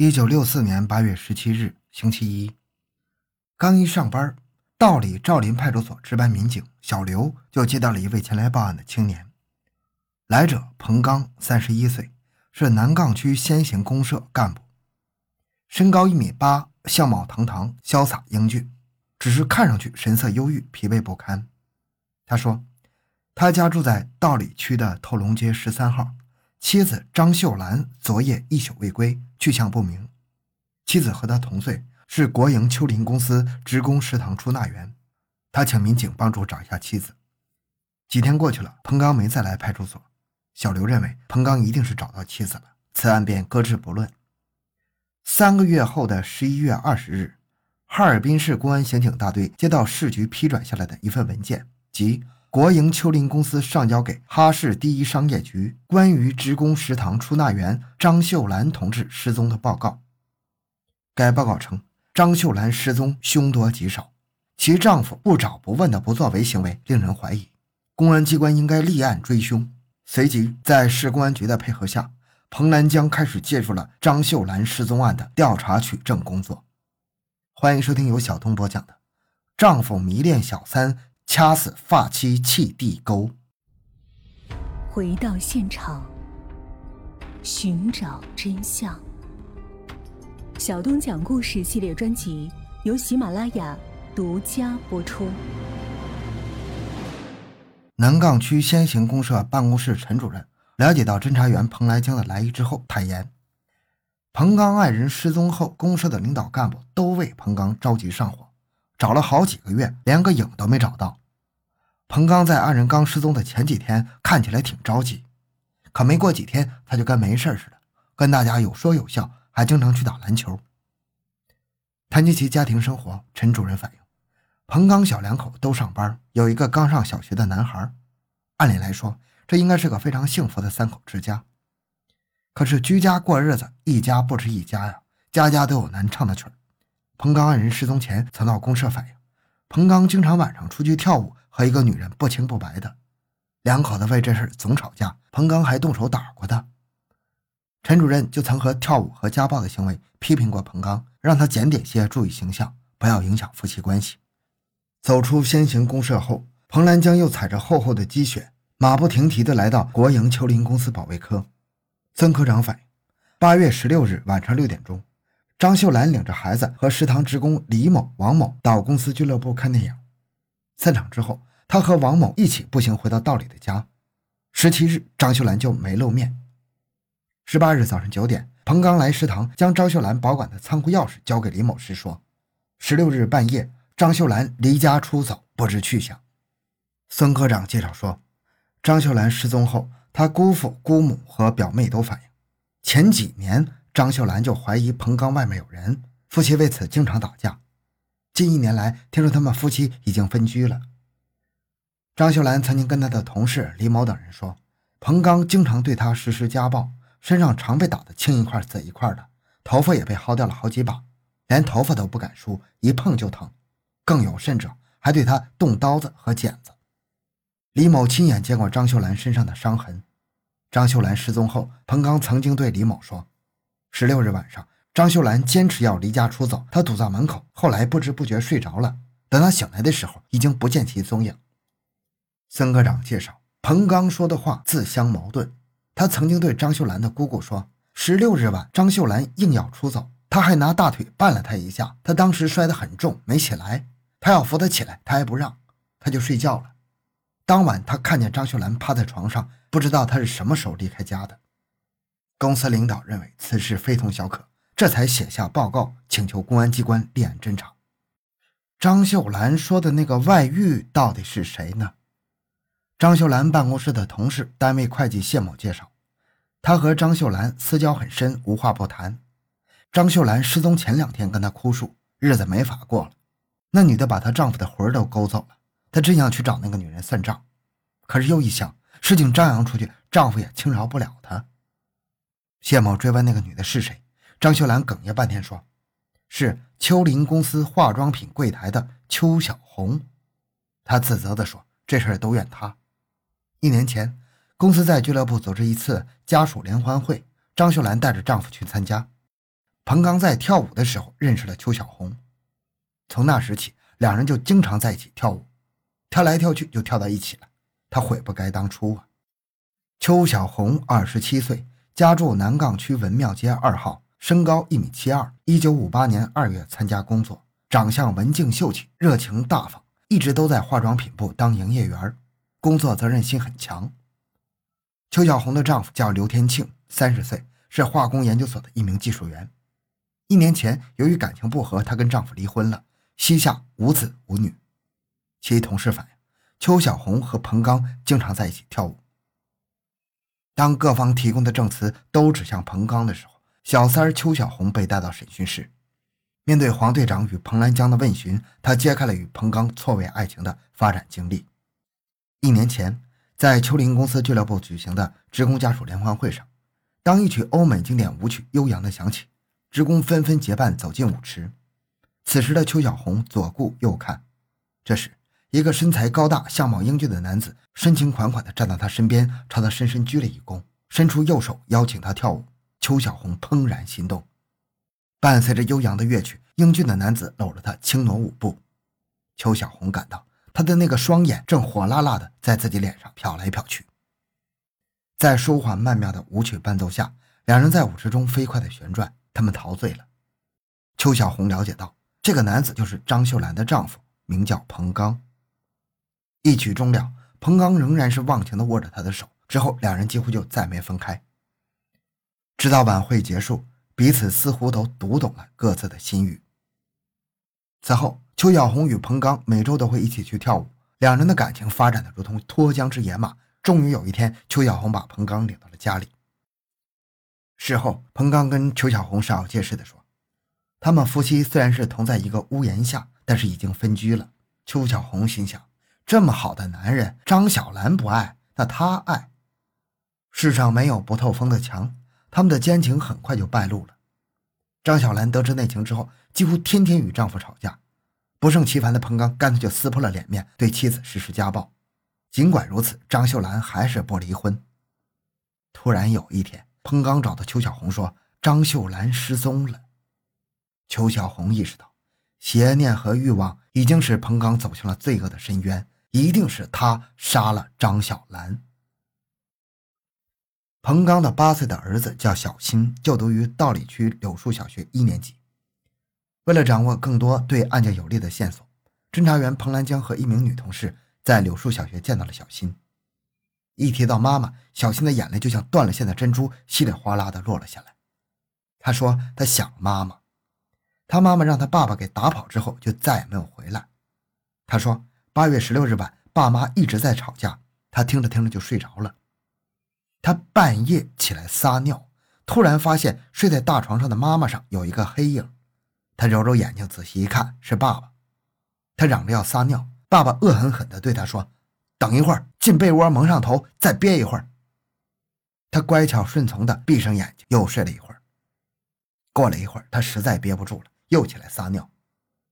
一九六四年八月十七日，星期一，刚一上班，道里赵林派出所值班民警小刘就接到了一位前来报案的青年。来者彭刚，三十一岁，是南岗区先行公社干部，身高一米八，相貌堂堂、潇洒英俊，只是看上去神色忧郁、疲惫不堪。他说，他家住在道里区的透龙街十三号。妻子张秀兰昨夜一宿未归，去向不明。妻子和他同岁，是国营秋林公司职工食堂出纳员。他请民警帮助找一下妻子。几天过去了，彭刚没再来派出所。小刘认为彭刚一定是找到妻子了，此案便搁置不论。三个月后的十一月二十日，哈尔滨市公安刑警大队接到市局批转下来的一份文件，即。国营秋林公司上交给哈市第一商业局关于职工食堂出纳员张秀兰同志失踪的报告。该报告称，张秀兰失踪凶多吉少，其丈夫不找不问的不作为行为令人怀疑，公安机关应该立案追凶。随即，在市公安局的配合下，彭兰江开始介入了张秀兰失踪案的调查取证工作。欢迎收听由小东播讲的《丈夫迷恋小三》。掐死发妻弃地沟。回到现场，寻找真相。小东讲故事系列专辑由喜马拉雅独家播出。南岗区先行公社办公室陈主任了解到侦查员彭来江的来意之后，坦言：彭刚爱人失踪后，公社的领导干部都为彭刚着急上火。找了好几个月，连个影都没找到。彭刚在二人刚失踪的前几天看起来挺着急，可没过几天他就跟没事似的，跟大家有说有笑，还经常去打篮球。谈及其家庭生活，陈主任反映，彭刚小两口都上班，有一个刚上小学的男孩。按理来说，这应该是个非常幸福的三口之家。可是居家过日子，一家不吃一家呀，家家都有难唱的曲儿。彭刚二人失踪前曾到公社反映，彭刚经常晚上出去跳舞，和一个女人不清不白的，两口子为这事总吵架，彭刚还动手打过他。陈主任就曾和跳舞和家暴的行为批评过彭刚，让他检点些，注意形象，不要影响夫妻关系。走出先行公社后，彭兰江又踩着厚厚的积雪，马不停蹄地来到国营秋林公司保卫科。曾科长反映，八月十六日晚上六点钟。张秀兰领着孩子和食堂职工李某、王某到公司俱乐部看电影。散场之后，他和王某一起步行回到道里的家。十七日，张秀兰就没露面。十八日早上九点，彭刚来食堂将张秀兰保管的仓库钥匙交给李某时说：“十六日半夜，张秀兰离家出走，不知去向。”孙科长介绍说，张秀兰失踪后，他姑父、姑母和表妹都反映，前几年。张秀兰就怀疑彭刚外面有人，夫妻为此经常打架。近一年来，听说他们夫妻已经分居了。张秀兰曾经跟她的同事李某等人说，彭刚经常对她实施家暴，身上常被打得青一块紫一块的，头发也被薅掉了好几把，连头发都不敢梳，一碰就疼。更有甚者，还对她动刀子和剪子。李某亲眼见过张秀兰身上的伤痕。张秀兰失踪后，彭刚曾经对李某说。十六日晚上，张秀兰坚持要离家出走，她堵在门口，后来不知不觉睡着了。等她醒来的时候，已经不见其踪影。孙科长介绍，彭刚说的话自相矛盾。他曾经对张秀兰的姑姑说，十六日晚，张秀兰硬要出走，他还拿大腿绊了她一下，她当时摔得很重，没起来。他要扶她起来，她还不让，他就睡觉了。当晚，他看见张秀兰趴在床上，不知道她是什么时候离开家的。公司领导认为此事非同小可，这才写下报告，请求公安机关立案侦查。张秀兰说的那个外遇到底是谁呢？张秀兰办公室的同事、单位会计谢某介绍，他和张秀兰私交很深，无话不谈。张秀兰失踪前两天跟他哭诉，日子没法过了。那女的把她丈夫的魂都勾走了，她真想去找那个女人算账，可是又一想，事情张扬出去，丈夫也轻饶不了她。谢某追问那个女的是谁，张秀兰哽咽半天说：“是秋林公司化妆品柜台的邱小红。”她自责地说：“这事都怨她。”一年前，公司在俱乐部组织一次家属联欢会，张秀兰带着丈夫去参加。彭刚在跳舞的时候认识了邱小红，从那时起，两人就经常在一起跳舞，跳来跳去就跳到一起了。他悔不该当初啊！邱小红二十七岁，家住南岗区文庙街二号，身高一米七二。一九五八年二月参加工作，长相文静秀气，热情大方，一直都在化妆品部当营业员，工作责任心很强。邱小红的丈夫叫刘天庆，三十岁，是化工研究所的一名技术员。一年前，由于感情不和，她跟丈夫离婚了，膝下无子无女。其同事反映，邱小红和彭刚经常在一起跳舞。当各方提供的证词都指向彭刚的时候，小三儿邱小红被带到审讯室。面对黄队长与彭兰江的问询，他揭开了与彭刚错位爱情的发展经历。一年前，在秋林公司俱乐部举行的职工家属联欢会上，当一曲欧美经典舞曲《悠扬》的响起。职工纷纷结伴走进舞池，此时的邱小红左顾右看。这时，一个身材高大、相貌英俊的男子深情款款地站到她身边，朝她深深鞠了一躬，伸出右手邀请她跳舞。邱小红怦然心动。伴随着悠扬的乐曲，英俊的男子搂着她轻挪舞步。邱小红感到他的那个双眼正火辣辣地在自己脸上瞟来瞟去。在舒缓曼妙的舞曲伴奏下，两人在舞池中飞快地旋转。他们陶醉了。邱小红了解到，这个男子就是张秀兰的丈夫，名叫彭刚。一曲终了，彭刚仍然是忘情地握着她的手。之后，两人几乎就再没分开。直到晚会结束，彼此似乎都读懂了各自的心语。此后，邱小红与彭刚每周都会一起去跳舞，两人的感情发展的如同脱缰之野马。终于有一天，邱小红把彭刚领到了家里。事后，彭刚跟邱小红煞有介事地说：“他们夫妻虽然是同在一个屋檐下，但是已经分居了。”邱小红心想：“这么好的男人，张小兰不爱，那他爱。世上没有不透风的墙。”他们的奸情很快就败露了。张小兰得知内情之后，几乎天天与丈夫吵架。不胜其烦的彭刚干脆就撕破了脸面，对妻子实施家暴。尽管如此，张秀兰还是不离婚。突然有一天，彭刚找到邱小红说：“张秀兰失踪了。”邱小红意识到，邪念和欲望已经使彭刚走向了罪恶的深渊，一定是他杀了张小兰。彭刚的八岁的儿子叫小新，就读于道里区柳树小学一年级。为了掌握更多对案件有利的线索，侦查员彭兰江和一名女同事在柳树小学见到了小新。一提到妈妈，小新的眼泪就像断了线的珍珠，稀里哗啦的落了下来。他说他想妈妈，他妈妈让他爸爸给打跑之后就再也没有回来。他说八月十六日晚，爸妈一直在吵架，他听着听着就睡着了。他半夜起来撒尿，突然发现睡在大床上的妈妈上有一个黑影，他揉揉眼睛，仔细一看是爸爸。他嚷着要撒尿，爸爸恶狠狠地对他说。等一会儿，进被窝蒙上头，再憋一会儿。他乖巧顺从的闭上眼睛，又睡了一会儿。过了一会儿，他实在憋不住了，又起来撒尿。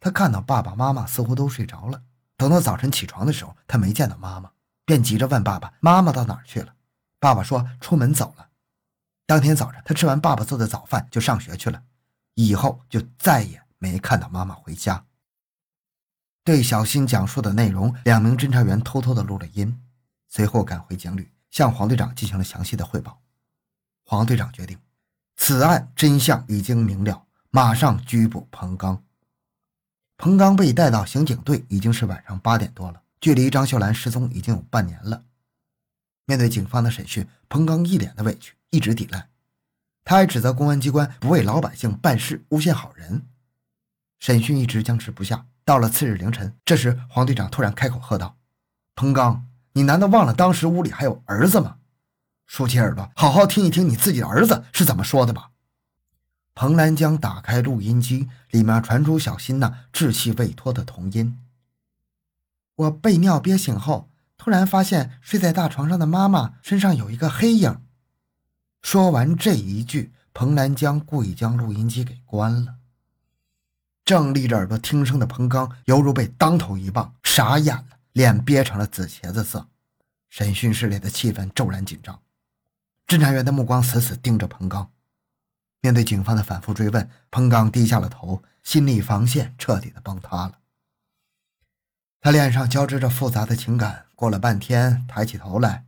他看到爸爸妈妈似乎都睡着了。等到早晨起床的时候，他没见到妈妈，便急着问爸爸：“妈妈到哪儿去了？”爸爸说：“出门走了。”当天早上，他吃完爸爸做的早饭就上学去了，以后就再也没看到妈妈回家。对小新讲述的内容，两名侦查员偷偷的录了音，随后赶回警旅，向黄队长进行了详细的汇报。黄队长决定，此案真相已经明了，马上拘捕彭刚。彭刚被带到刑警队，已经是晚上八点多了，距离张秀兰失踪已经有半年了。面对警方的审讯，彭刚一脸的委屈，一直抵赖，他还指责公安机关不为老百姓办事，诬陷好人。审讯一直僵持不下。到了次日凌晨，这时黄队长突然开口喝道：“彭刚，你难道忘了当时屋里还有儿子吗？竖起耳朵，好好听一听你自己的儿子是怎么说的吧。”彭兰江打开录音机，里面传出小新那稚气未脱的童音：“我被尿憋醒后，突然发现睡在大床上的妈妈身上有一个黑影。”说完这一句，彭兰江故意将录音机给关了。正立着耳朵听声的彭刚，犹如被当头一棒，傻眼了，脸憋成了紫茄子色。审讯室里的气氛骤然紧张，侦查员的目光死死盯着彭刚。面对警方的反复追问，彭刚低下了头，心理防线彻底的崩塌了。他脸上交织着复杂的情感，过了半天，抬起头来，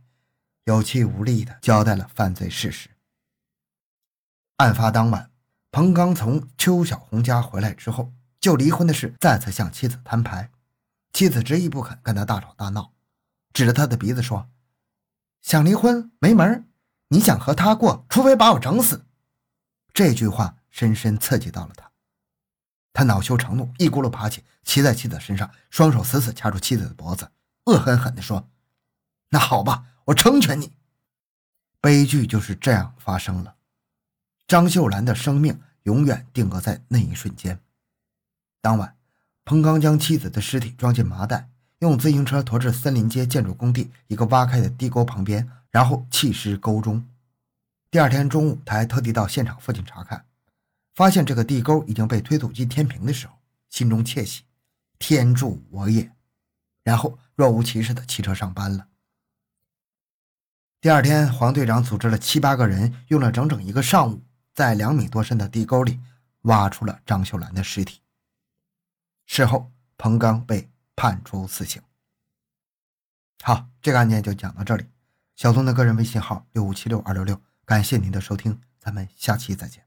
有气无力的交代了犯罪事实。案发当晚，彭刚从邱小红家回来之后，就离婚的事再次向妻子摊牌，妻子执意不肯，跟他大吵大闹，指着他的鼻子说：“想离婚没门你想和他过，除非把我整死。”这句话深深刺激到了他。他恼羞成怒，一咕噜爬起，骑在妻子身上，双手死死掐住妻子的脖子，恶狠狠地说：“那好吧，我成全你。”悲剧就是这样发生了。张秀兰的生命永远定格在那一瞬间。当晚，彭刚将妻子的尸体装进麻袋，用自行车驮至森林街建筑工地一个挖开的地沟旁边，然后弃尸沟中。第二天中午，他还特地到现场附近查看。发现这个地沟已经被推土机填平的时候，心中窃喜，天助我也！然后若无其事的骑车上班了。第二天，黄队长组织了七八个人，用了整整一个上午，在两米多深的地沟里挖出了张秀兰的尸体。事后，彭刚被判处死刑。好，这个案件就讲到这里。小松的个人微信号六五七六二六六，感谢您的收听，咱们下期再见。